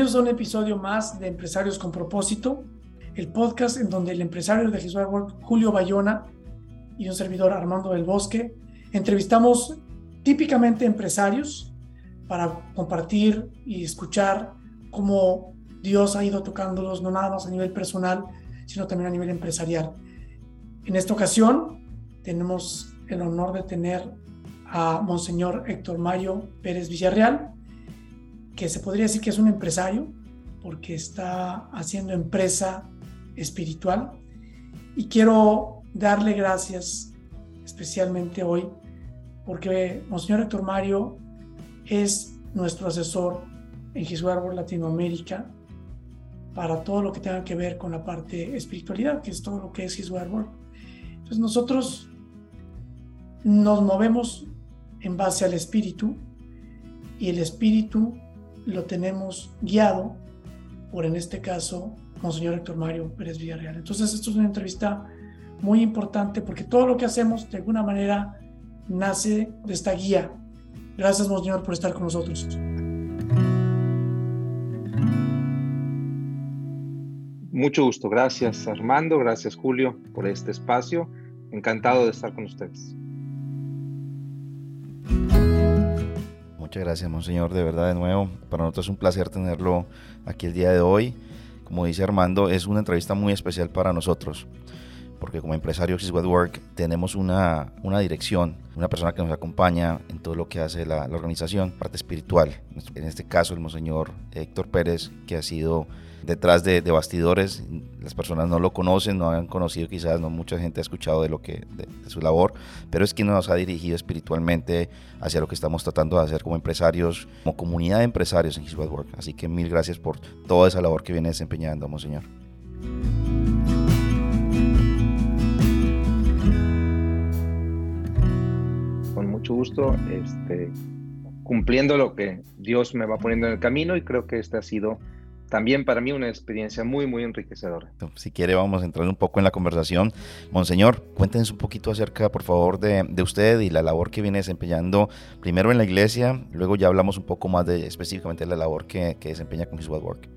Bienvenidos un episodio más de Empresarios con Propósito, el podcast en donde el empresario de Jesús Work, Julio Bayona, y un servidor Armando del Bosque, entrevistamos típicamente empresarios para compartir y escuchar cómo Dios ha ido tocándolos, no nada más a nivel personal, sino también a nivel empresarial. En esta ocasión tenemos el honor de tener a Monseñor Héctor Mario Pérez Villarreal, que se podría decir que es un empresario, porque está haciendo empresa espiritual. Y quiero darle gracias especialmente hoy, porque Monseñor Héctor Mario es nuestro asesor en His Latinoamérica para todo lo que tenga que ver con la parte espiritualidad, que es todo lo que es His Entonces nosotros nos movemos en base al espíritu y el espíritu lo tenemos guiado por, en este caso, Monseñor Héctor Mario Pérez Villarreal. Entonces, esto es una entrevista muy importante porque todo lo que hacemos, de alguna manera, nace de esta guía. Gracias, Monseñor, por estar con nosotros. Mucho gusto. Gracias, Armando. Gracias, Julio, por este espacio. Encantado de estar con ustedes. Muchas gracias, Monseñor, de verdad, de nuevo. Para nosotros es un placer tenerlo aquí el día de hoy. Como dice Armando, es una entrevista muy especial para nosotros, porque como empresario de Work tenemos una, una dirección, una persona que nos acompaña en todo lo que hace la, la organización, parte espiritual. En este caso, el Monseñor Héctor Pérez, que ha sido detrás de, bastidores. Las personas no lo conocen, no han conocido quizás, no mucha gente ha escuchado de lo que de, su labor, pero es quien nos ha dirigido espiritualmente hacia lo que estamos tratando de hacer como empresarios, como comunidad de empresarios en His Work. Así que mil gracias por toda esa labor que viene desempeñando, Monseñor. Con mucho gusto, este, cumpliendo lo que Dios me va poniendo en el camino y creo que este ha sido también para mí una experiencia muy, muy enriquecedora. Si quiere, vamos a entrar un poco en la conversación. Monseñor, cuéntenos un poquito acerca, por favor, de, usted y la labor que viene desempeñando primero en la iglesia, luego ya hablamos un poco más de específicamente de la labor que, desempeña con His Work.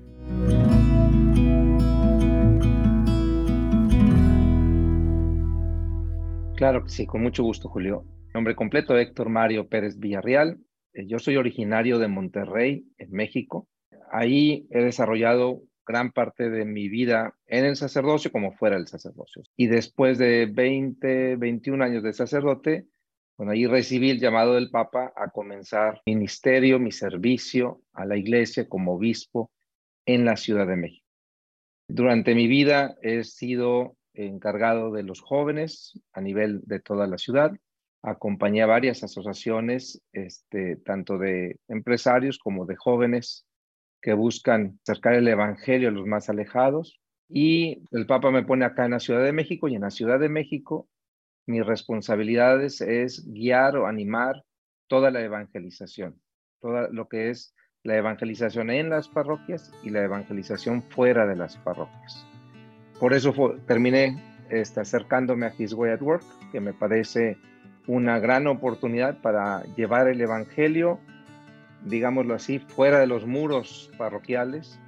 Claro que sí, con mucho gusto, Julio. Nombre completo, Héctor Mario Pérez Villarreal. Eh, yo soy originario de Monterrey, en México ahí he desarrollado gran parte de mi vida en el sacerdocio como fuera del sacerdocio. Y después de 20, 21 años de sacerdote, bueno, ahí recibí el llamado del Papa a comenzar mi ministerio, mi servicio a la iglesia como obispo en la Ciudad de México. Durante mi vida he sido encargado de los jóvenes a nivel de toda la ciudad. Acompañé a varias asociaciones, este, tanto de empresarios como de jóvenes que buscan acercar el Evangelio a los más alejados. Y el Papa me pone acá en la Ciudad de México y en la Ciudad de México mis responsabilidades es guiar o animar toda la evangelización, todo lo que es la evangelización en las parroquias y la evangelización fuera de las parroquias. Por eso terminé este, acercándome a His Way at Work, que me parece una gran oportunidad para llevar el Evangelio digámoslo así, fuera de los muros parroquiales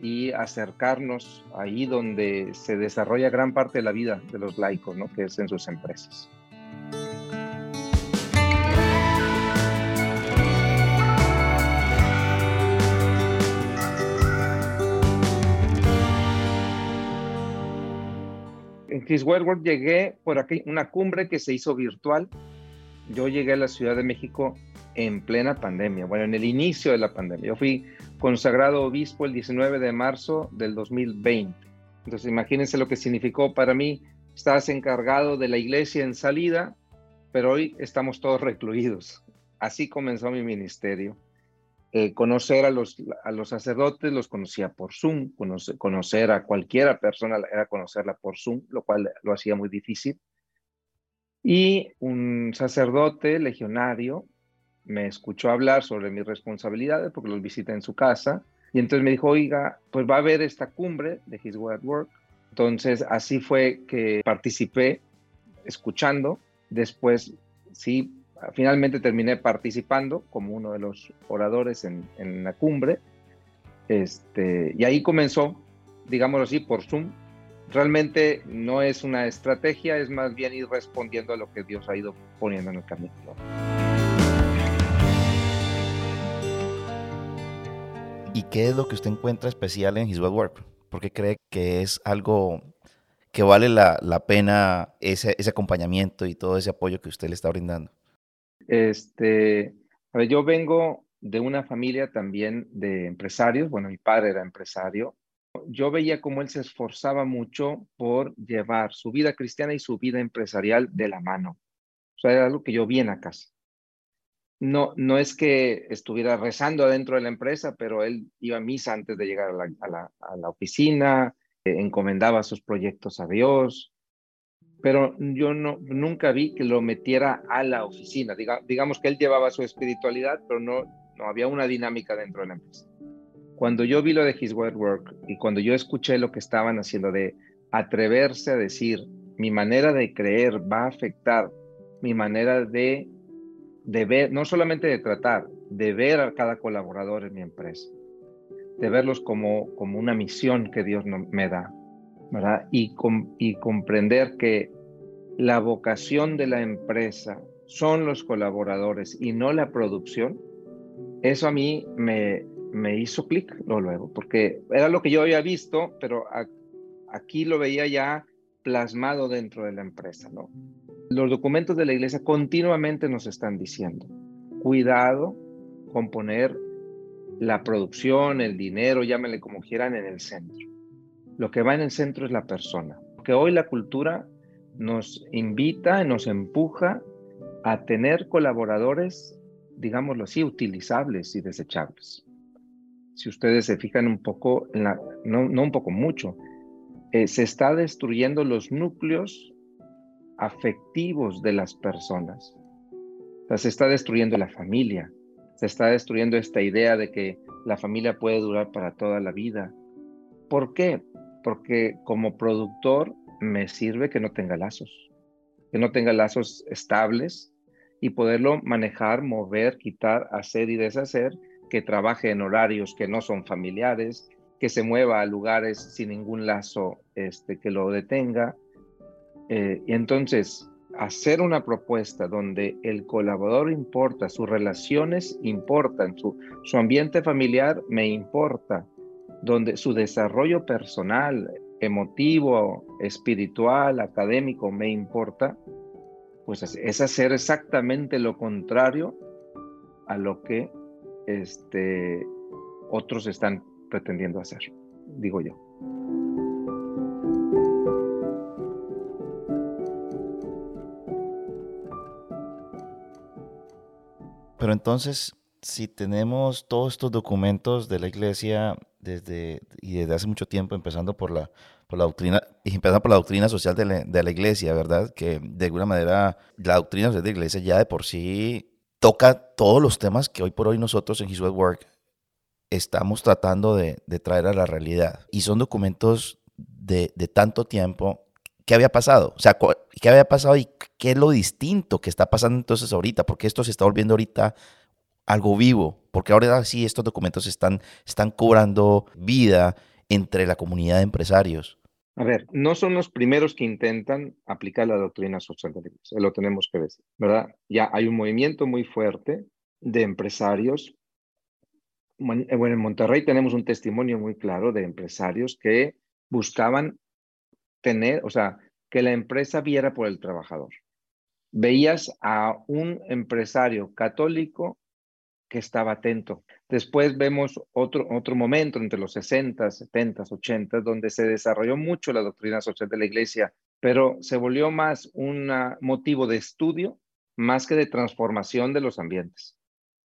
y acercarnos ahí donde se desarrolla gran parte de la vida de los laicos, ¿no? que es en sus empresas. En Chris llegué por aquí, una cumbre que se hizo virtual. Yo llegué a la Ciudad de México en plena pandemia, bueno, en el inicio de la pandemia. Yo fui consagrado obispo el 19 de marzo del 2020. Entonces, imagínense lo que significó para mí estás encargado de la iglesia en salida, pero hoy estamos todos recluidos. Así comenzó mi ministerio. Eh, conocer a los, a los sacerdotes los conocía por Zoom, conocer a cualquiera persona era conocerla por Zoom, lo cual lo hacía muy difícil. Y un sacerdote legionario me escuchó hablar sobre mis responsabilidades porque los visité en su casa y entonces me dijo, oiga, pues va a haber esta cumbre de His Way at Work. Entonces así fue que participé escuchando. Después sí finalmente terminé participando como uno de los oradores en, la cumbre. Este, y ahí comenzó, digámoslo así, por Zoom. Realmente no es una estrategia, es más bien ir respondiendo a lo que Dios ha ido poniendo en el camino. ¿Y qué es lo que usted encuentra especial en His Web Work? Porque cree que es algo que vale la, pena ese, ese acompañamiento y todo ese apoyo que usted le está brindando. Este, a ver, yo vengo de una familia también de empresarios. Bueno, mi padre era empresario. Yo veía cómo él se esforzaba mucho por llevar su vida cristiana y su vida empresarial de la mano. O sea, era algo que yo vi en la casa. No, no es que estuviera rezando adentro de la empresa, pero él iba a misa antes de llegar a la, a la, oficina, eh, encomendaba sus proyectos a Dios, pero yo no, nunca vi que lo metiera a la oficina. digamos que él llevaba su espiritualidad, pero no, no había una dinámica dentro de la empresa. Cuando yo vi lo de His Word Work y cuando yo escuché lo que estaban haciendo de atreverse a decir, mi manera de creer va a afectar mi manera de, de ver, no solamente de tratar, de ver a cada colaborador en mi empresa, de verlos como, como una misión que Dios me da, ¿verdad? Y, y comprender que la vocación de la empresa son los colaboradores y no la producción, eso a mí me, me hizo clic luego, porque era lo que yo había visto, pero aquí lo veía ya plasmado dentro de la empresa, ¿no? Los documentos de la iglesia continuamente nos están diciendo, cuidado con poner la producción, el dinero, llámenle como quieran, en el centro. Lo que va en el centro es la persona, porque hoy la cultura nos invita, nos empuja a tener colaboradores, digámoslo así, utilizables y desechables. Si ustedes se fijan un poco, no, un poco, mucho, eh, se está destruyendo los núcleos afectivos de las personas. se está destruyendo la familia, se está destruyendo esta idea de que la familia puede durar para toda la vida. ¿Por qué? Porque como productor me sirve que no tenga lazos, que no tenga lazos estables y poderlo manejar, mover, quitar, hacer y deshacer, que trabaje en horarios que no son familiares, que se mueva a lugares sin ningún lazo este, que lo detenga. Eh, y entonces, hacer una propuesta donde el colaborador importa, sus relaciones importan, su, su ambiente familiar me importa, donde su desarrollo personal, emotivo, espiritual, académico me importa, pues es hacer exactamente lo contrario a lo que este, otros están pretendiendo hacer, digo yo. Pero entonces, si tenemos todos estos documentos de la iglesia desde, y desde hace mucho tiempo, empezando por la, por la doctrina, y empezando por la doctrina social de la, iglesia, ¿verdad? Que de alguna manera la doctrina social de la iglesia ya de por sí toca todos los temas que hoy por hoy nosotros en His Work estamos tratando de, traer a la realidad. Y son documentos de, tanto tiempo. ¿Qué había pasado? O sea, ¿qué había pasado y qué es lo distinto que está pasando entonces ahorita? Porque esto se está volviendo ahorita algo vivo, porque ahora sí estos documentos están, están cobrando vida entre la comunidad de empresarios. A ver, no son los primeros que intentan aplicar la doctrina social de lo tenemos que decir, ¿verdad? Ya hay un movimiento muy fuerte de empresarios. Bueno, en Monterrey tenemos un testimonio muy claro de empresarios que buscaban tener, o sea, que la empresa viera por el trabajador. Veías a un empresario católico que estaba atento. Después vemos otro, otro momento entre los 60, 70, 80, donde se desarrolló mucho la doctrina social de la iglesia, pero se volvió más un motivo de estudio más que de transformación de los ambientes.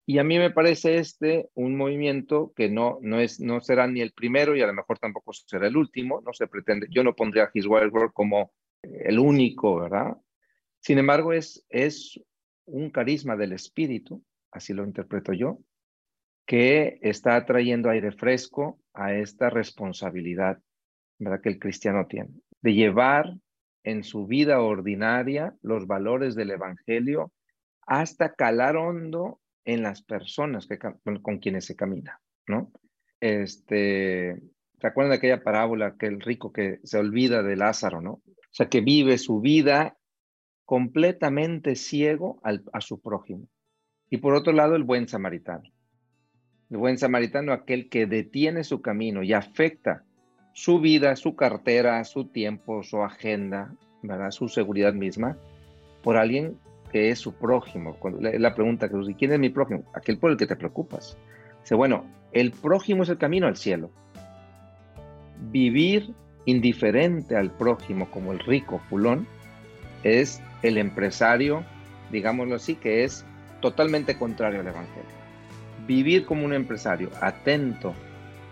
Y a mí me parece este un movimiento que no, no, es, no será ni el primero y a lo mejor tampoco será el último, no se pretende, yo no pondría a His Wild World como el único, ¿verdad? Sin embargo, es, es un carisma del espíritu, así lo interpreto yo, que está trayendo aire fresco a esta responsabilidad ¿verdad? que el cristiano tiene, de llevar en su vida ordinaria los valores del Evangelio hasta calar hondo en las personas que, con quienes se camina, ¿no? Este, ¿Se acuerdan de aquella parábola, que rico que se olvida de Lázaro, ¿no? O sea, que vive su vida completamente ciego a su prójimo. Y por otro lado, el buen samaritano. El buen samaritano, aquel que detiene su camino y afecta su vida, su cartera, su tiempo, su agenda, ¿verdad? su seguridad misma, por alguien que es su prójimo. La, pregunta que ¿quién es mi prójimo? Aquel por el que te preocupas. Dice, bueno, el prójimo es el camino al cielo. Vivir indiferente al prójimo como el rico fulón es el empresario, digámoslo así, que es totalmente contrario al Evangelio. Vivir como un empresario, atento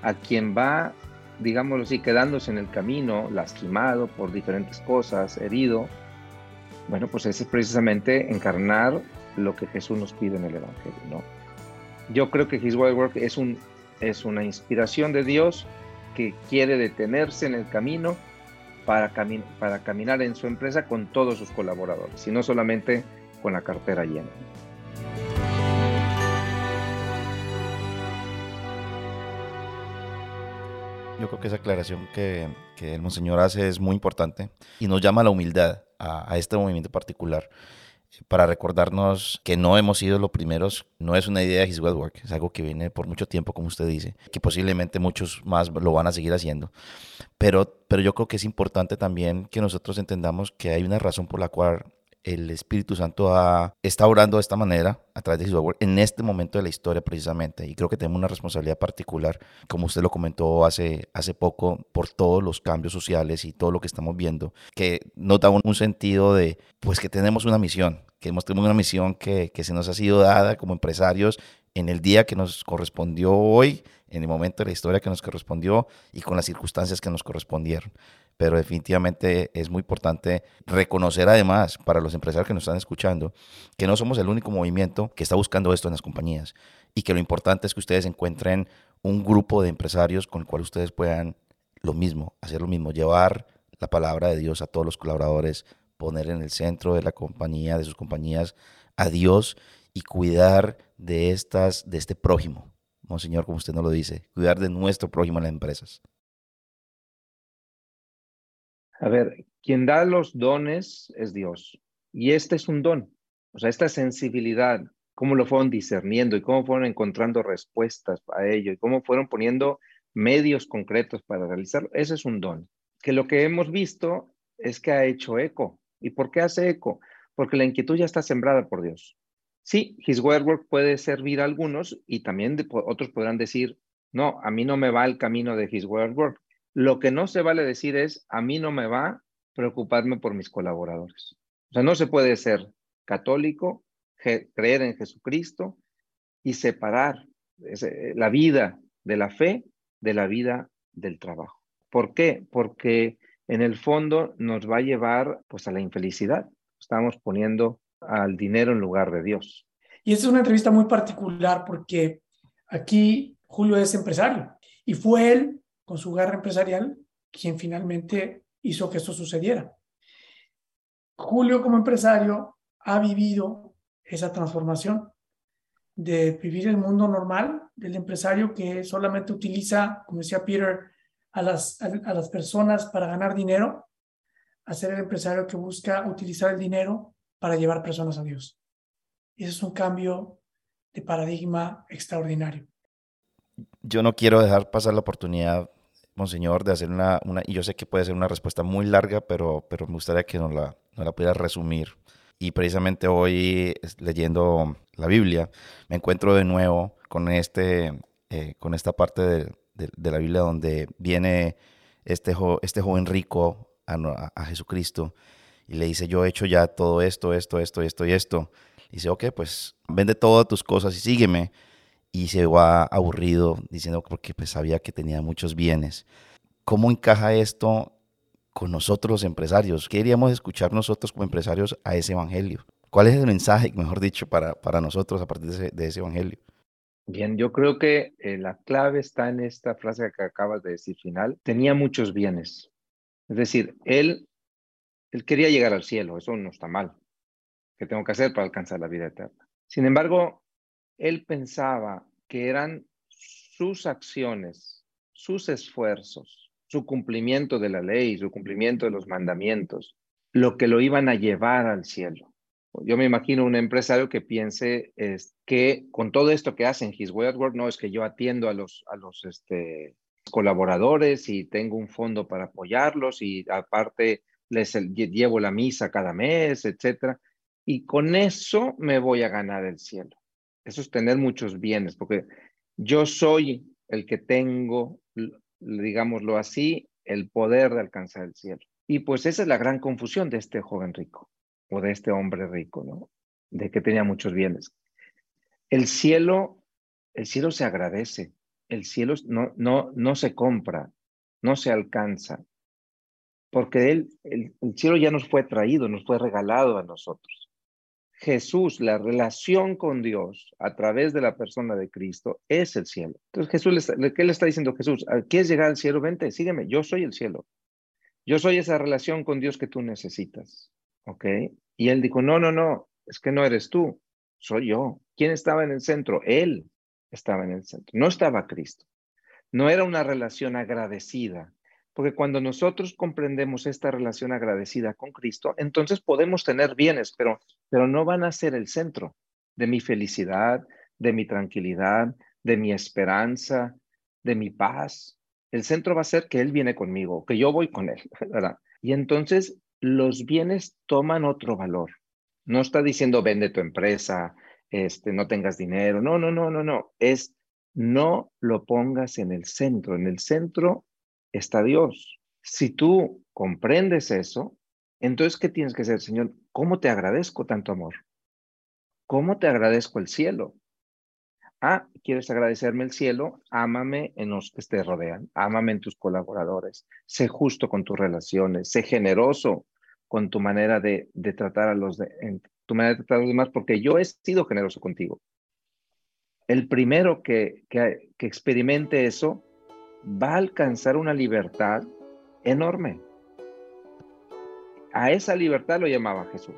a quien va, digámoslo así, quedándose en el camino, lastimado por diferentes cosas, herido, bueno, pues es precisamente encarnar lo que Jesús nos pide en el Evangelio, ¿no? Yo creo que His Wild Work es, un, es una inspiración de Dios que quiere detenerse en el camino para, para caminar en su empresa con todos sus colaboradores y no solamente con la cartera llena. Yo creo que esa aclaración que, que el Monseñor hace es muy importante y nos llama a la humildad a, a este movimiento particular para recordarnos que no hemos sido los primeros, no es una idea de His Well Work, es algo que viene por mucho tiempo, como usted dice, que posiblemente muchos más lo van a seguir haciendo. Pero, pero yo creo que es importante también que nosotros entendamos que hay una razón por la cual el Espíritu Santo está orando de esta manera a través de su en este momento de la historia precisamente. Y creo que tenemos una responsabilidad particular, como usted lo comentó hace, hace poco, por todos los cambios sociales y todo lo que estamos viendo, que nos da un, sentido de, pues que tenemos una misión, que hemos tenido una misión que, que se nos ha sido dada como empresarios en el día que nos correspondió hoy, en el momento de la historia que nos correspondió y con las circunstancias que nos correspondieron. Pero definitivamente es muy importante reconocer además para los empresarios que nos están escuchando que no somos el único movimiento que está buscando esto en las compañías y que lo importante es que ustedes encuentren un grupo de empresarios con el cual ustedes puedan lo mismo, hacer lo mismo, llevar la palabra de Dios a todos los colaboradores, poner en el centro de la compañía, de sus compañías, a Dios y cuidar de estas, de este prójimo. Monseñor, como usted nos lo dice, cuidar de nuestro prójimo en las empresas. A ver, quien da los dones es Dios. Y este es un don. O sea, esta sensibilidad, cómo lo fueron discerniendo y cómo fueron encontrando respuestas a ello y cómo fueron poniendo medios concretos para realizarlo, ese es un don. Que lo que hemos visto es que ha hecho eco. ¿Y por qué hace eco? Porque la inquietud ya está sembrada por Dios. Sí, His Work puede servir a algunos y también otros podrán decir, no, a mí no me va el camino de His Work. Lo que no se vale decir es, a mí no me va preocuparme por mis colaboradores. O sea, no se puede ser católico, creer en Jesucristo y separar la vida de la fe de la vida del trabajo. ¿Por qué? Porque en el fondo nos va a llevar pues a la infelicidad. Estamos poniendo al dinero en lugar de Dios. Y esta es una entrevista muy particular porque aquí Julio es empresario y fue él con su garra empresarial quien finalmente hizo que esto sucediera. Julio como empresario ha vivido esa transformación de vivir el mundo normal del empresario que solamente utiliza, como decía Peter, a las, a, las personas para ganar dinero, a ser el empresario que busca utilizar el dinero para llevar personas a Dios. Y eso es un cambio de paradigma extraordinario. Yo no quiero dejar pasar la oportunidad Monseñor, de hacer una, y yo sé que puede ser una respuesta muy larga, pero, pero me gustaría que nos la, nos la pudiera resumir. Y precisamente hoy, leyendo la Biblia, me encuentro de nuevo con, este, eh, con esta parte de, de, la Biblia donde viene este, este joven rico a, Jesucristo y le dice, yo he hecho ya todo esto, esto, esto, esto y esto. Dice, ok, pues vende todas tus cosas y sígueme. Y se va aburrido diciendo, porque pues sabía que tenía muchos bienes. ¿Cómo encaja esto con nosotros los empresarios? ¿Qué queríamos escuchar nosotros como empresarios a ese evangelio? ¿Cuál es el mensaje, mejor dicho, para, para nosotros a partir de ese, evangelio? Bien, yo creo que eh, la clave está en esta frase que acabas de decir final. Tenía muchos bienes. Es decir, él, él quería llegar al cielo, eso no está mal. ¿Qué tengo que hacer para alcanzar la vida eterna? Sin embargo, él pensaba que eran sus acciones, sus esfuerzos, su cumplimiento de la ley, su cumplimiento de los mandamientos, lo que lo iban a llevar al cielo. Yo me imagino un empresario que piense es que con todo esto que hacen His Way at Work, no es que yo atiendo a los, a los este, colaboradores y tengo un fondo para apoyarlos y aparte les llevo la misa cada mes, etcétera. Y con eso me voy a ganar el cielo. Eso es tener muchos bienes, porque yo soy el que tengo, digámoslo así, el poder de alcanzar el cielo. Y pues esa es la gran confusión de este joven rico o de este hombre rico, ¿no? De que tenía muchos bienes. El cielo, el cielo se agradece, el cielo no, no, no se compra, no se alcanza, porque él, el, cielo ya nos fue traído, nos fue regalado a nosotros. Jesús, la relación con Dios a través de la persona de Cristo es el cielo. Entonces Jesús, ¿qué le está diciendo Jesús? ¿Quieres llegar al cielo? Vente, sígueme, yo soy el cielo. Yo soy esa relación con Dios que tú necesitas. ¿Ok? Y él dijo, no, no, no, es que no eres tú, soy yo. ¿Quién estaba en el centro? Él estaba en el centro, no estaba Cristo. No era una relación agradecida, porque cuando nosotros comprendemos esta relación agradecida con Cristo, entonces podemos tener bienes, pero, pero no van a ser el centro de mi felicidad, de mi tranquilidad, de mi esperanza, de mi paz. El centro va a ser que Él viene conmigo, que yo voy con Él, ¿verdad? Y entonces los bienes toman otro valor. No está diciendo vende tu empresa, este, no tengas dinero. No, no, no, no, no. Es no lo pongas en el centro. En el centro está Dios. Si tú comprendes eso, entonces, ¿qué tienes que hacer, Señor? ¿Cómo te agradezco tanto amor? ¿Cómo te agradezco el cielo? Ah, ¿quieres agradecerme el cielo? Ámame en los que te rodean, ámame en tus colaboradores, sé justo con tus relaciones, sé generoso con tu manera de, tratar a los de, tu manera tratar a los demás, porque yo he sido generoso contigo. El primero que experimente eso va a alcanzar una libertad enorme. A esa libertad lo llamaba Jesús.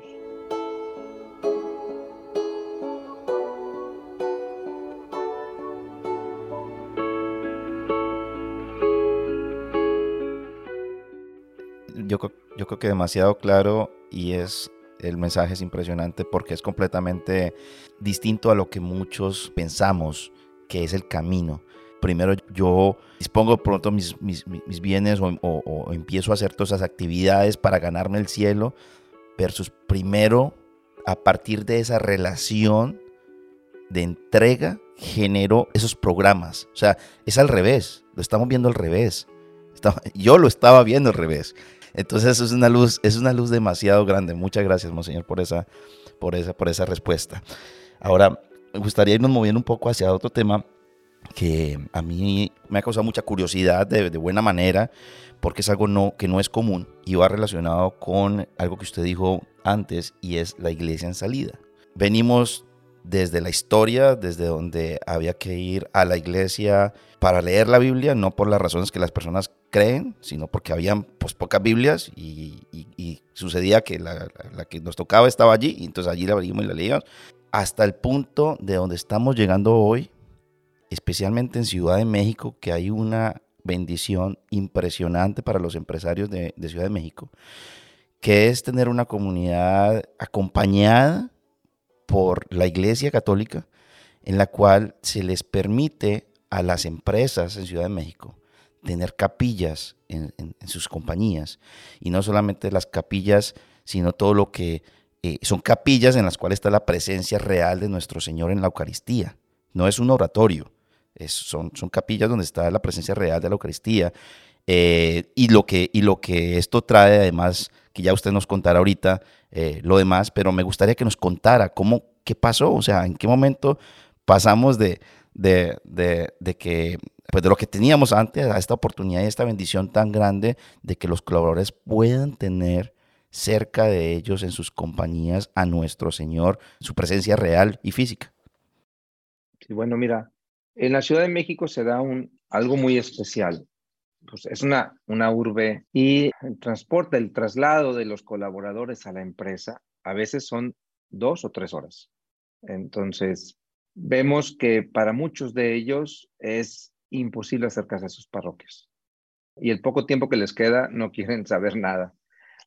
yo, yo creo que demasiado claro y es el mensaje es impresionante porque es completamente distinto a lo que muchos pensamos que es el camino. Primero yo dispongo pronto mis, mis, bienes o, o, empiezo a hacer todas esas actividades para ganarme el cielo versus primero a partir de esa relación de entrega genero esos programas. O sea, es al revés, lo estamos viendo al revés. Yo lo estaba viendo al revés. Entonces es una luz, es una luz demasiado grande. Muchas gracias, Monseñor, por esa, por esa, por esa respuesta. Ahora, me gustaría irnos moviendo un poco hacia otro tema que a mí me ha causado mucha curiosidad de, buena manera, porque es algo no, que no es común y va relacionado con algo que usted dijo antes y es la iglesia en salida. Venimos desde la historia, desde donde había que ir a la iglesia para leer la Biblia, no por las razones que las personas creen, sino porque habían pues, pocas Biblias y, sucedía que la, que nos tocaba estaba allí, y entonces allí la abrimos y la leíamos, hasta el punto de donde estamos llegando hoy, especialmente en Ciudad de México, que hay una bendición impresionante para los empresarios de, Ciudad de México, que es tener una comunidad acompañada por la Iglesia Católica, en la cual se les permite a las empresas en Ciudad de México tener capillas en, sus compañías. Y no solamente las capillas, sino todo lo que eh, son capillas en las cuales está la presencia real de nuestro Señor en la Eucaristía. No es un oratorio, son, son capillas donde está la presencia real de la Eucaristía. Eh, y, lo que, y lo que esto trae, además, que ya usted nos contará ahorita eh, lo demás, pero me gustaría que nos contara cómo, qué pasó, o sea, en qué momento pasamos de, de, de, de que pues de lo que teníamos antes a esta oportunidad y esta bendición tan grande de que los colaboradores puedan tener cerca de ellos en sus compañías a nuestro Señor, su presencia real y física. Sí, bueno, mira, en la Ciudad de México se da un, algo muy especial. Pues es una, una urbe y el transporte, el traslado de los colaboradores a la empresa a veces son dos o tres horas. Entonces, vemos que para muchos de ellos es imposible acercarse a sus parroquias. Y el poco tiempo que les queda no quieren saber nada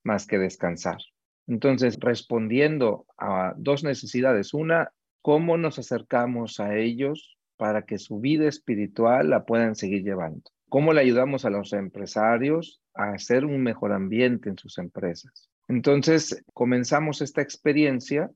más que descansar. Entonces, respondiendo a dos necesidades. Una, ¿cómo nos acercamos a ellos para que su vida espiritual la puedan seguir llevando? ¿Cómo le ayudamos a los empresarios a hacer un mejor ambiente en sus empresas? Entonces, comenzamos esta experiencia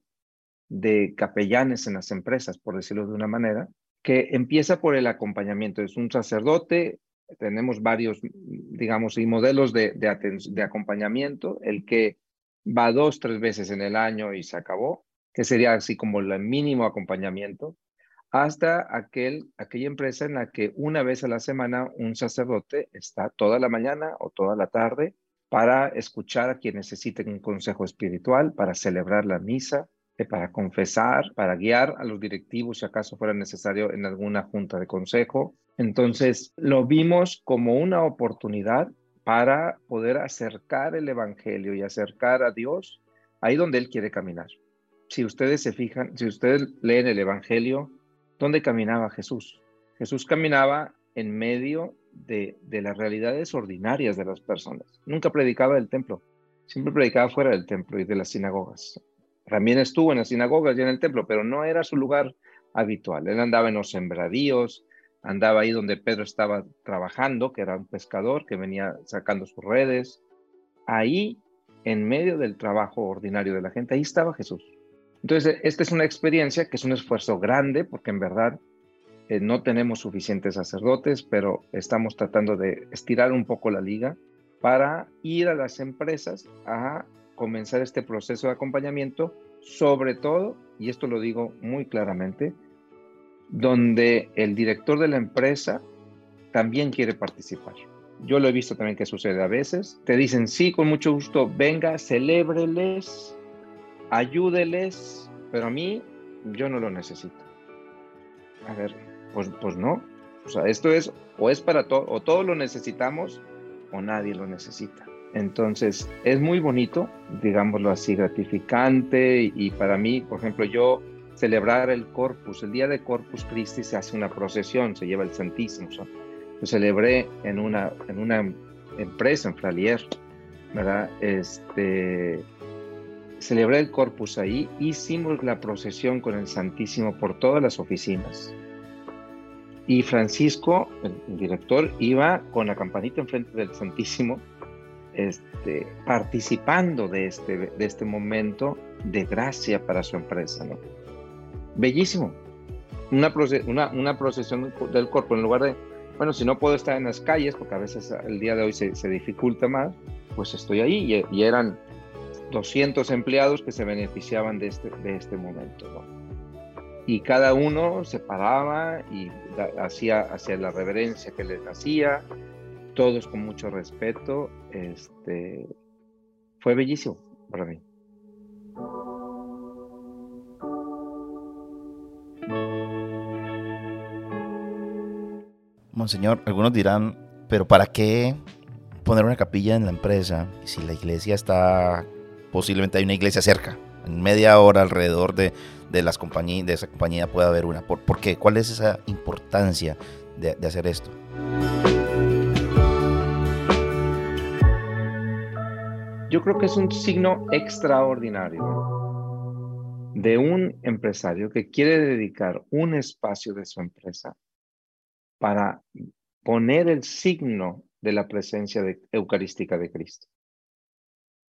de capellanes en las empresas, por decirlo de una manera, que empieza por el acompañamiento. Es un sacerdote, tenemos varios, digamos, y modelos de, de, acompañamiento, el que va dos, tres veces en el año y se acabó, que sería así como el mínimo acompañamiento, hasta aquel, aquella empresa en la que una vez a la semana un sacerdote está toda la mañana o toda la tarde para escuchar a quien necesite un consejo espiritual, para celebrar la misa, para confesar, para guiar a los directivos si acaso fuera necesario en alguna junta de consejo. Entonces, lo vimos como una oportunidad para poder acercar el Evangelio y acercar a Dios ahí donde Él quiere caminar. Si ustedes se fijan, si ustedes leen el Evangelio, ¿dónde caminaba Jesús? Jesús caminaba en medio de, las realidades ordinarias de las personas. Nunca predicaba del templo, siempre predicaba fuera del templo y de las sinagogas. También estuvo en las sinagogas y en el templo, pero no era su lugar habitual. Él andaba en los sembradíos, andaba ahí donde Pedro estaba trabajando, que era un pescador que venía sacando sus redes. Ahí, en medio del trabajo ordinario de la gente, ahí estaba Jesús. Entonces, esta es una experiencia que es un esfuerzo grande, porque en verdad eh, no tenemos suficientes sacerdotes, pero estamos tratando de estirar un poco la liga para ir a las empresas a comenzar este proceso de acompañamiento, sobre todo, y esto lo digo muy claramente, donde el director de la empresa también quiere participar. Yo lo he visto también que sucede a veces. Te dicen, sí, con mucho gusto, venga, celébreles, ayúdeles, pero a mí yo no lo necesito. A ver, pues, pues no. O sea, esto es, o es para todo, o todos lo necesitamos, o nadie lo necesita. Entonces, es muy bonito, digámoslo así, gratificante y para mí, por ejemplo, yo celebrar el Corpus, el día de Corpus Christi se hace una procesión, se lleva el Santísimo. Lo celebré en una, en una empresa, en Fralier, ¿verdad? Este, celebré el Corpus ahí, hicimos la procesión con el Santísimo por todas las oficinas. Y Francisco, el director, iba con la campanita enfrente del Santísimo este, participando de este, de este momento de gracia para su empresa. ¿no? Bellísimo. Una, una, una, procesión del cuerpo, en lugar de, bueno, si no puedo estar en las calles, porque a veces el día de hoy se, se dificulta más, pues estoy ahí y, eran 200 empleados que se beneficiaban de este, de este momento. Y cada uno se paraba y hacía, hacía la reverencia que les hacía, todos con mucho respeto. Este, fue bellísimo para mí. Monseñor, algunos dirán, pero ¿para qué poner una capilla en la empresa si la iglesia está, posiblemente hay una iglesia cerca, en media hora alrededor de, de las compañías, de esa compañía puede haber una? ¿Por, qué? ¿Cuál es esa importancia de hacer esto? Yo creo que es un signo extraordinario de un empresario que quiere dedicar un espacio de su empresa para poner el signo de la presencia eucarística de Cristo.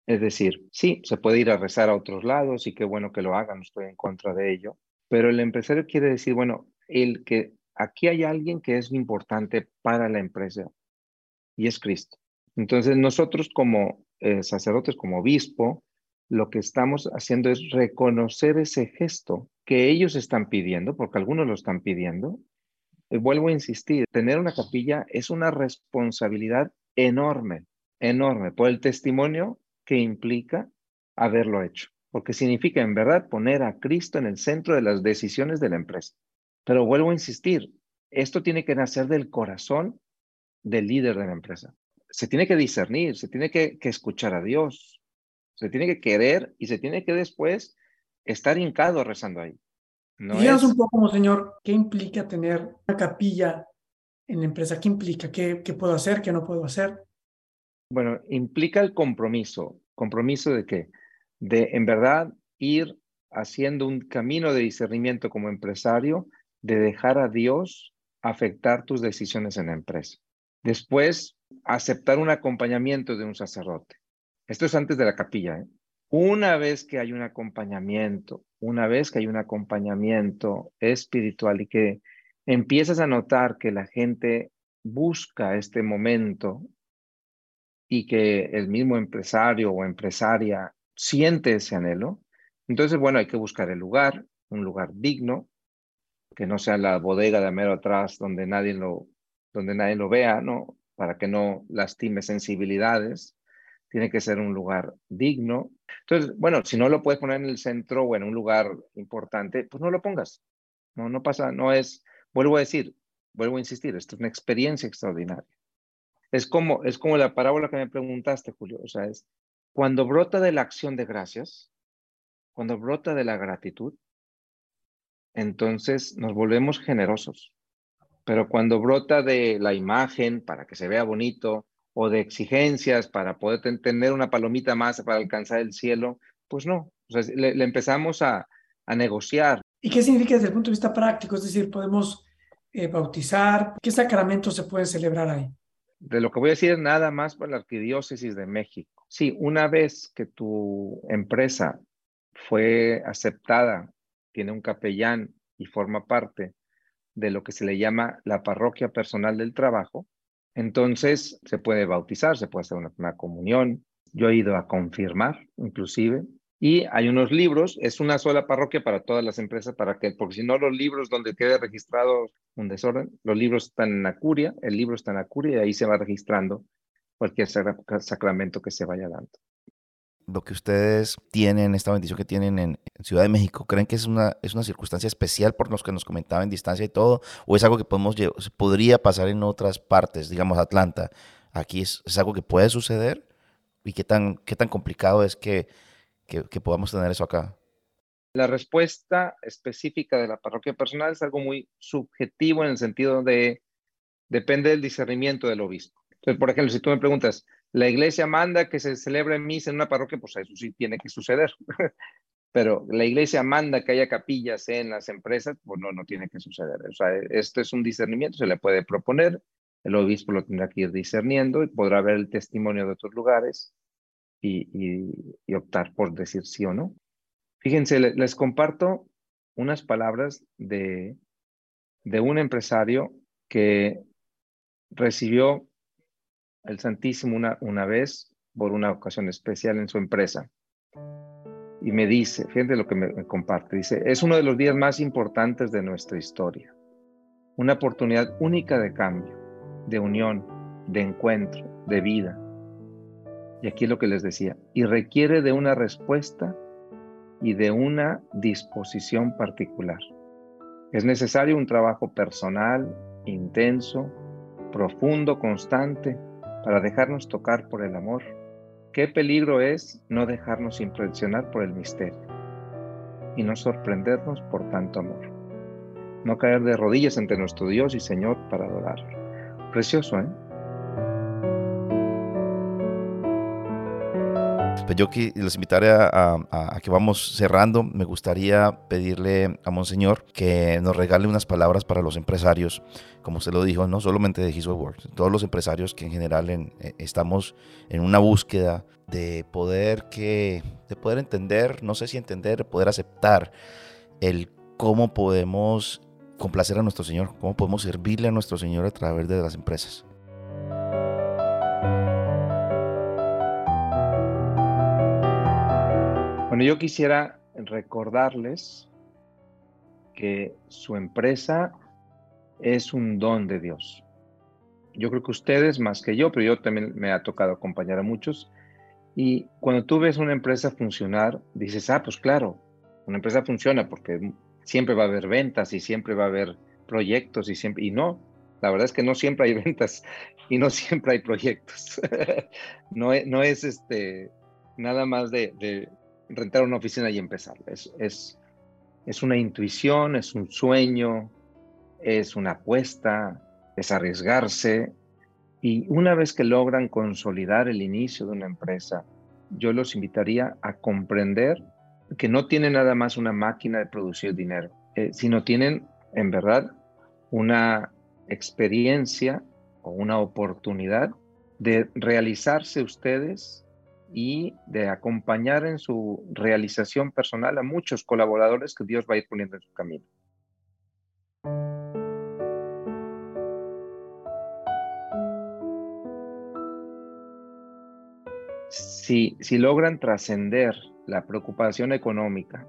Es decir, sí, se puede ir a rezar a otros lados y qué bueno que lo hagan, no estoy en contra de ello, pero el empresario quiere decir, bueno, el que aquí hay alguien que es importante para la empresa y es Cristo. Entonces nosotros como eh, sacerdotes, como obispo, lo que estamos haciendo es reconocer ese gesto que ellos están pidiendo, porque algunos lo están pidiendo. Y vuelvo a insistir, tener una capilla es una responsabilidad enorme, enorme, por el testimonio que implica haberlo hecho, porque significa en verdad poner a Cristo en el centro de las decisiones de la empresa. Pero vuelvo a insistir, esto tiene que nacer del corazón del líder de la empresa. Se tiene que discernir, se tiene que, escuchar a Dios, se tiene que querer y se tiene que después estar hincado rezando ahí. No es... un poco, señor, ¿qué implica tener una capilla en la empresa? ¿Qué implica? ¿Qué, ¿Qué puedo hacer? ¿Qué no puedo hacer? Bueno, implica el compromiso. ¿Compromiso de qué? De en verdad ir haciendo un camino de discernimiento como empresario, de dejar a Dios afectar tus decisiones en la empresa. Después, aceptar un acompañamiento de un sacerdote. Esto es antes de la capilla. ¿eh? Una vez que hay un acompañamiento, una vez que hay un acompañamiento espiritual y que empiezas a notar que la gente busca este momento y que el mismo empresario o empresaria siente ese anhelo, entonces, bueno, hay que buscar el lugar, un lugar digno, que no sea la bodega de mero atrás donde nadie lo, donde nadie lo vea, ¿no? Para que no lastime sensibilidades. Tiene que ser un lugar digno. Entonces, bueno, si no lo puedes poner en el centro o en un lugar importante, pues no lo pongas. No, no pasa, no es, vuelvo a decir, vuelvo a insistir, esto es una experiencia extraordinaria. Es como, es como la parábola que me preguntaste, Julio. O sea, es cuando brota de la acción de gracias, cuando brota de la gratitud, entonces nos volvemos generosos. Pero cuando brota de la imagen para que se vea bonito o de exigencias para poder tener una palomita más para alcanzar el cielo, pues no. O sea, le, empezamos a, negociar. ¿Y qué significa desde el punto de vista práctico? Es decir, podemos eh, bautizar. ¿Qué sacramentos se pueden celebrar ahí? De lo que voy a decir es nada más para la Arquidiócesis de México. Sí, una vez que tu empresa fue aceptada tiene un capellán y forma parte de lo que se le llama la parroquia personal del trabajo, entonces se puede bautizar, se puede hacer una, comunión. Yo he ido a confirmar, inclusive, y hay unos libros, es una sola parroquia para todas las empresas, para que, porque si no los libros donde quede registrado un desorden, los libros están en la curia, el libro está en la curia y ahí se va registrando cualquier sacramento que se vaya dando lo que ustedes tienen, esta bendición que tienen en, Ciudad de México, ¿creen que es una, es una circunstancia especial por los que nos comentaban en distancia y todo? ¿O es algo que podemos, podría pasar en otras partes, digamos Atlanta? ¿Aquí es, algo que puede suceder? ¿Y qué tan, qué tan complicado es que, que, podamos tener eso acá? La respuesta específica de la parroquia personal es algo muy subjetivo en el sentido de depende del discernimiento del obispo. Entonces, por ejemplo, si tú me preguntas, la iglesia manda que se celebre misa en una parroquia, pues eso sí tiene que suceder. Pero la iglesia manda que haya capillas en las empresas, pues no, no tiene que suceder. O sea, esto es un discernimiento, se le puede proponer, el obispo lo tendrá que ir discerniendo y podrá ver el testimonio de otros lugares y, optar por decir sí o no. Fíjense, les comparto unas palabras de, de un empresario que recibió el Santísimo una, una vez por una ocasión especial en su empresa. Y me dice, fíjate lo que me, comparte, dice, es uno de los días más importantes de nuestra historia. Una oportunidad única de cambio, de unión, de encuentro, de vida. Y aquí es lo que les decía, y requiere de una respuesta y de una disposición particular. Es necesario un trabajo personal, intenso, profundo, constante, para dejarnos tocar por el amor. Qué peligro es no dejarnos impresionar por el misterio y no sorprendernos por tanto amor. No caer de rodillas ante nuestro Dios y Señor para adorarlo. Precioso, ¿eh? Pues yo les invitaré a, que vamos cerrando. Me gustaría pedirle a Monseñor que nos regale unas palabras para los empresarios, como usted lo dijo, no solamente de His Works, todos los empresarios que en general eh, estamos en una búsqueda de poder que, de poder entender, no sé si entender, poder aceptar el cómo podemos complacer a nuestro Señor, cómo podemos servirle a nuestro Señor a través de las empresas. Bueno, yo quisiera recordarles que su empresa es un don de Dios. Yo creo que ustedes más que yo, pero yo también me ha tocado acompañar a muchos. Y cuando tú ves una empresa funcionar, dices, ah, pues claro, una empresa funciona porque siempre va a haber ventas y siempre va a haber proyectos y siempre, y no, la verdad es que no siempre hay ventas y no siempre hay proyectos. no, es, no es este, nada más de, rentar una oficina y empezar. Es, es, es una intuición, es un sueño, es una apuesta, es arriesgarse. Y una vez que logran consolidar el inicio de una empresa, yo los invitaría a comprender que no tienen nada más una máquina de producir dinero, eh, sino tienen en verdad una experiencia o una oportunidad de realizarse ustedes y de acompañar en su realización personal a muchos colaboradores que Dios va a ir poniendo en su camino. Si, si logran trascender la preocupación económica,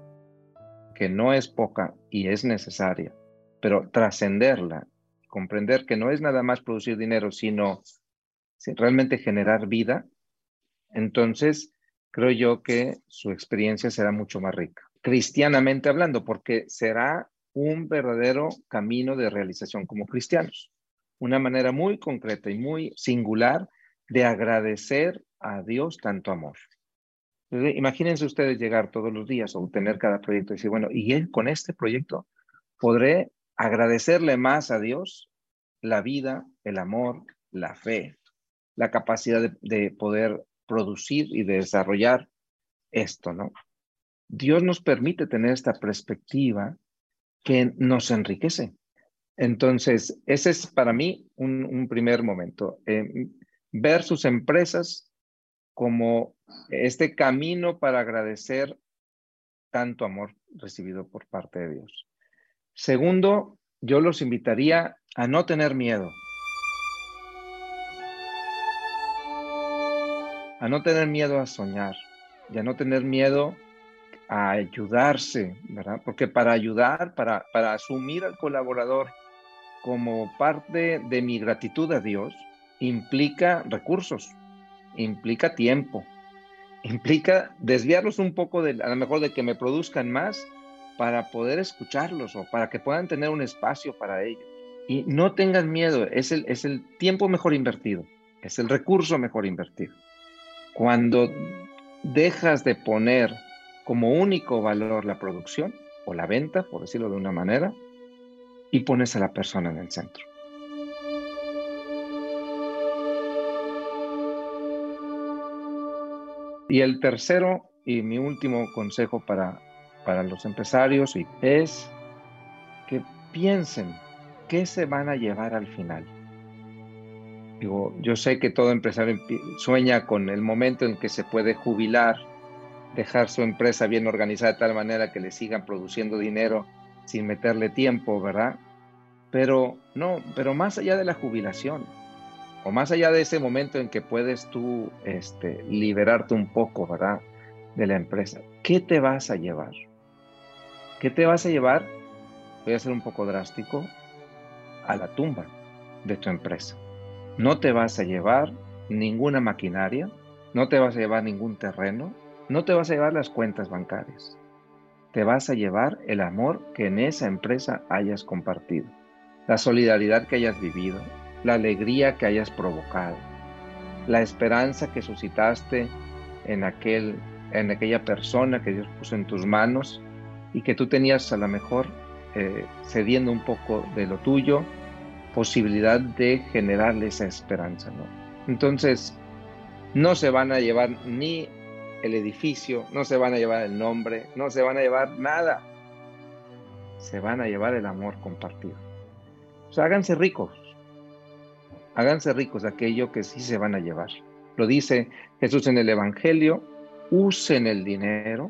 que no es poca y es necesaria, pero trascenderla, comprender que no es nada más producir dinero, sino realmente generar vida, entonces creo yo que su experiencia será mucho más rica, cristianamente hablando, porque será un verdadero camino de realización como cristianos, una manera muy concreta y muy singular de agradecer a Dios tanto amor. imagínense ustedes llegar todos los días o tener cada proyecto y decir, bueno, y él con este proyecto podré agradecerle más a Dios la vida, el amor, la fe, la capacidad de, poder producir y desarrollar esto, ¿no? Dios nos permite tener esta perspectiva que nos enriquece. Entonces, ese es para mí un, primer momento. Eh, ver sus empresas como este camino para agradecer tanto amor recibido por parte de Dios. Segundo, yo los invitaría a no tener miedo. A no tener miedo a soñar y a no tener miedo a ayudarse, ¿verdad? Porque para ayudar, para, para asumir al colaborador como parte de mi gratitud a Dios, implica recursos, implica tiempo, implica desviarlos un poco de, a lo mejor de que me produzcan más para poder escucharlos o para que puedan tener un espacio para ellos. Y no tengan miedo, es el, es el tiempo mejor invertido, es el recurso mejor invertido. Cuando dejas de poner como único valor la producción o la venta, por decirlo de una manera, y pones a la persona en el centro. Y el tercero y mi último consejo para para los empresarios es que piensen qué se van a llevar al final. Digo, yo sé que todo empresario sueña con el momento en que se puede jubilar, dejar su empresa bien organizada de tal manera que le sigan produciendo dinero sin meterle tiempo, ¿verdad? Pero no, pero más allá de la jubilación, o más allá de ese momento en que puedes tú este, liberarte un poco, ¿verdad? De la empresa, ¿qué te vas a llevar? ¿Qué te vas a llevar? Voy a ser un poco drástico, a la tumba de tu empresa. No te vas a llevar ninguna maquinaria, no te vas a llevar ningún terreno, no te vas a llevar las cuentas bancarias. Te vas a llevar el amor que en esa empresa hayas compartido, la solidaridad que hayas vivido, la alegría que hayas provocado, la esperanza que suscitaste en, aquel, en aquella persona que Dios puso en tus manos y que tú tenías a lo mejor eh, cediendo un poco de lo tuyo, posibilidad de generarle esa esperanza, ¿no? Entonces, no se van a llevar ni el edificio, no se van a llevar el nombre, no se van a llevar nada. Se van a llevar el amor compartido. O sea, háganse ricos. Háganse ricos aquello que sí se van a llevar. Lo dice Jesús en el Evangelio, usen el dinero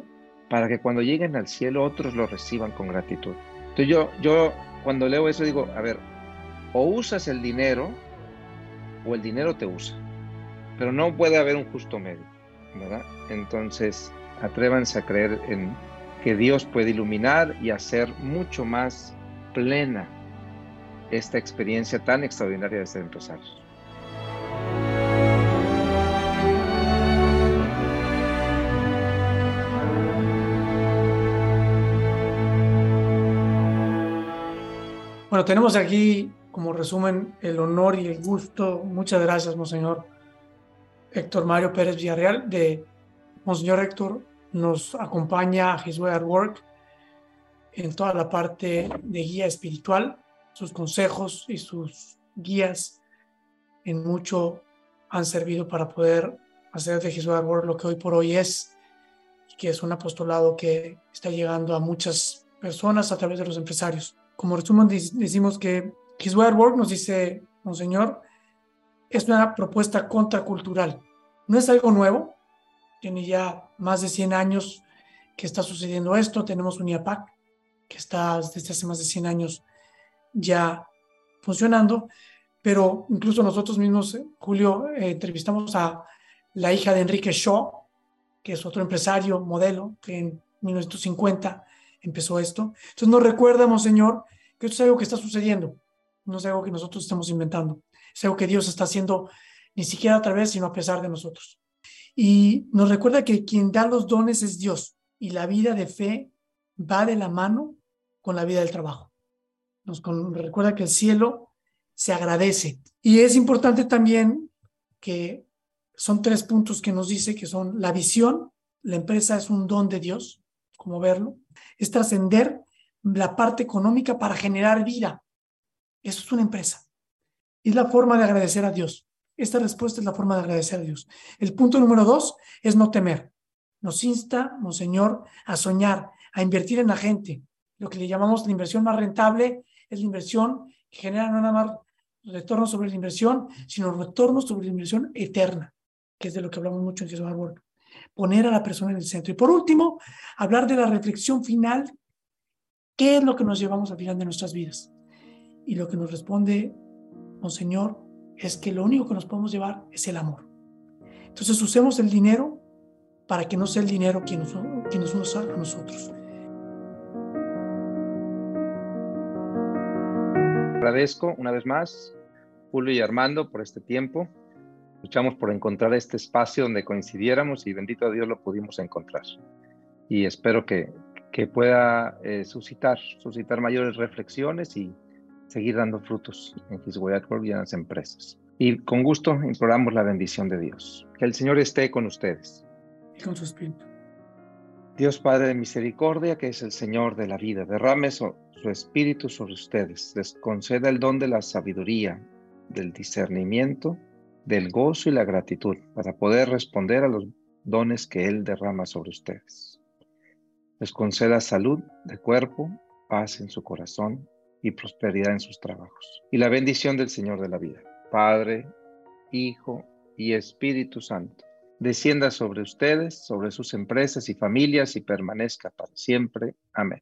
para que cuando lleguen al cielo otros lo reciban con gratitud. Entonces yo, yo cuando leo eso digo, a ver, o usas el dinero o el dinero te usa, pero no puede haber un justo medio, ¿verdad? Entonces, Atrévanse a creer en que Dios puede iluminar y hacer mucho más plena esta experiencia tan extraordinaria de ser empresarios. Bueno, tenemos aquí como resumen el honor y el gusto. Muchas gracias, Monseñor Héctor Mario Pérez Villarreal. De Monseñor Héctor nos acompaña a His Way at Work en toda la parte de guía espiritual. Sus consejos y sus guías en mucho han servido para poder hacer de at Work lo que hoy por hoy es, que es un apostolado que está llegando a muchas personas a través de los empresarios. Como resumen, decimos que His Work, nos dice Monseñor, es una propuesta contracultural. No es algo nuevo, tiene ya más de 100 años que está sucediendo esto. Tenemos un IAPAC que está desde hace más de 100 años ya funcionando, pero incluso nosotros mismos, eh, Julio, eh, entrevistamos a la hija de Enrique Shaw, que es otro empresario, modelo, que en 1950 empezó esto. Entonces nos recuerda, Monseñor, que esto es algo que está sucediendo, no es algo que nosotros estamos inventando, es algo que Dios está haciendo ni siquiera a través, sino a pesar de nosotros. Y nos recuerda que quien da los dones es Dios y la vida de fe va de la mano con la vida del trabajo. Nos recuerda que el cielo se agradece. Y es importante también que son tres puntos que nos dice que son la visión, la empresa es un don de Dios, como verlo, es trascender la parte económica para generar vida. Eso es una empresa. Es la forma de agradecer a Dios. Esta respuesta es la forma de agradecer a Dios. El punto número dos es no temer. Nos insta, Monseñor, a soñar, a invertir en la gente. Lo que le llamamos la inversión más rentable es la inversión que genera no nada más retornos sobre la inversión, sino retornos sobre la inversión eterna, que es de lo que hablamos mucho en Jesús Work. Poner a la persona en el centro. Y por último, hablar de la reflexión final. ¿Qué es lo que nos llevamos al final de nuestras vidas? Y lo que nos responde, Monseñor, es que lo único que nos podemos llevar es el amor. Entonces usemos el dinero para que no sea el dinero quien nos, quien nos usa a nosotros. Agradezco una vez más, Julio y Armando, por este tiempo. Luchamos por encontrar este espacio donde coincidiéramos y bendito a Dios lo pudimos encontrar. Y espero que, que pueda eh, suscitar, suscitar mayores reflexiones y seguir dando frutos en His Way y en las empresas. Y con gusto imploramos la bendición de Dios. Que el Señor esté con ustedes. Y con su espíritu. Dios Padre de misericordia, que es el Señor de la vida, derrame su, su espíritu sobre ustedes, les conceda el don de la sabiduría, del discernimiento, del gozo y la gratitud para poder responder a los dones que Él derrama sobre ustedes. Les conceda salud de cuerpo, paz en su corazón y prosperidad en sus trabajos. Y la bendición del Señor de la vida, Padre, Hijo y Espíritu Santo, descienda sobre ustedes, sobre sus empresas y familias y permanezca para siempre. Amén.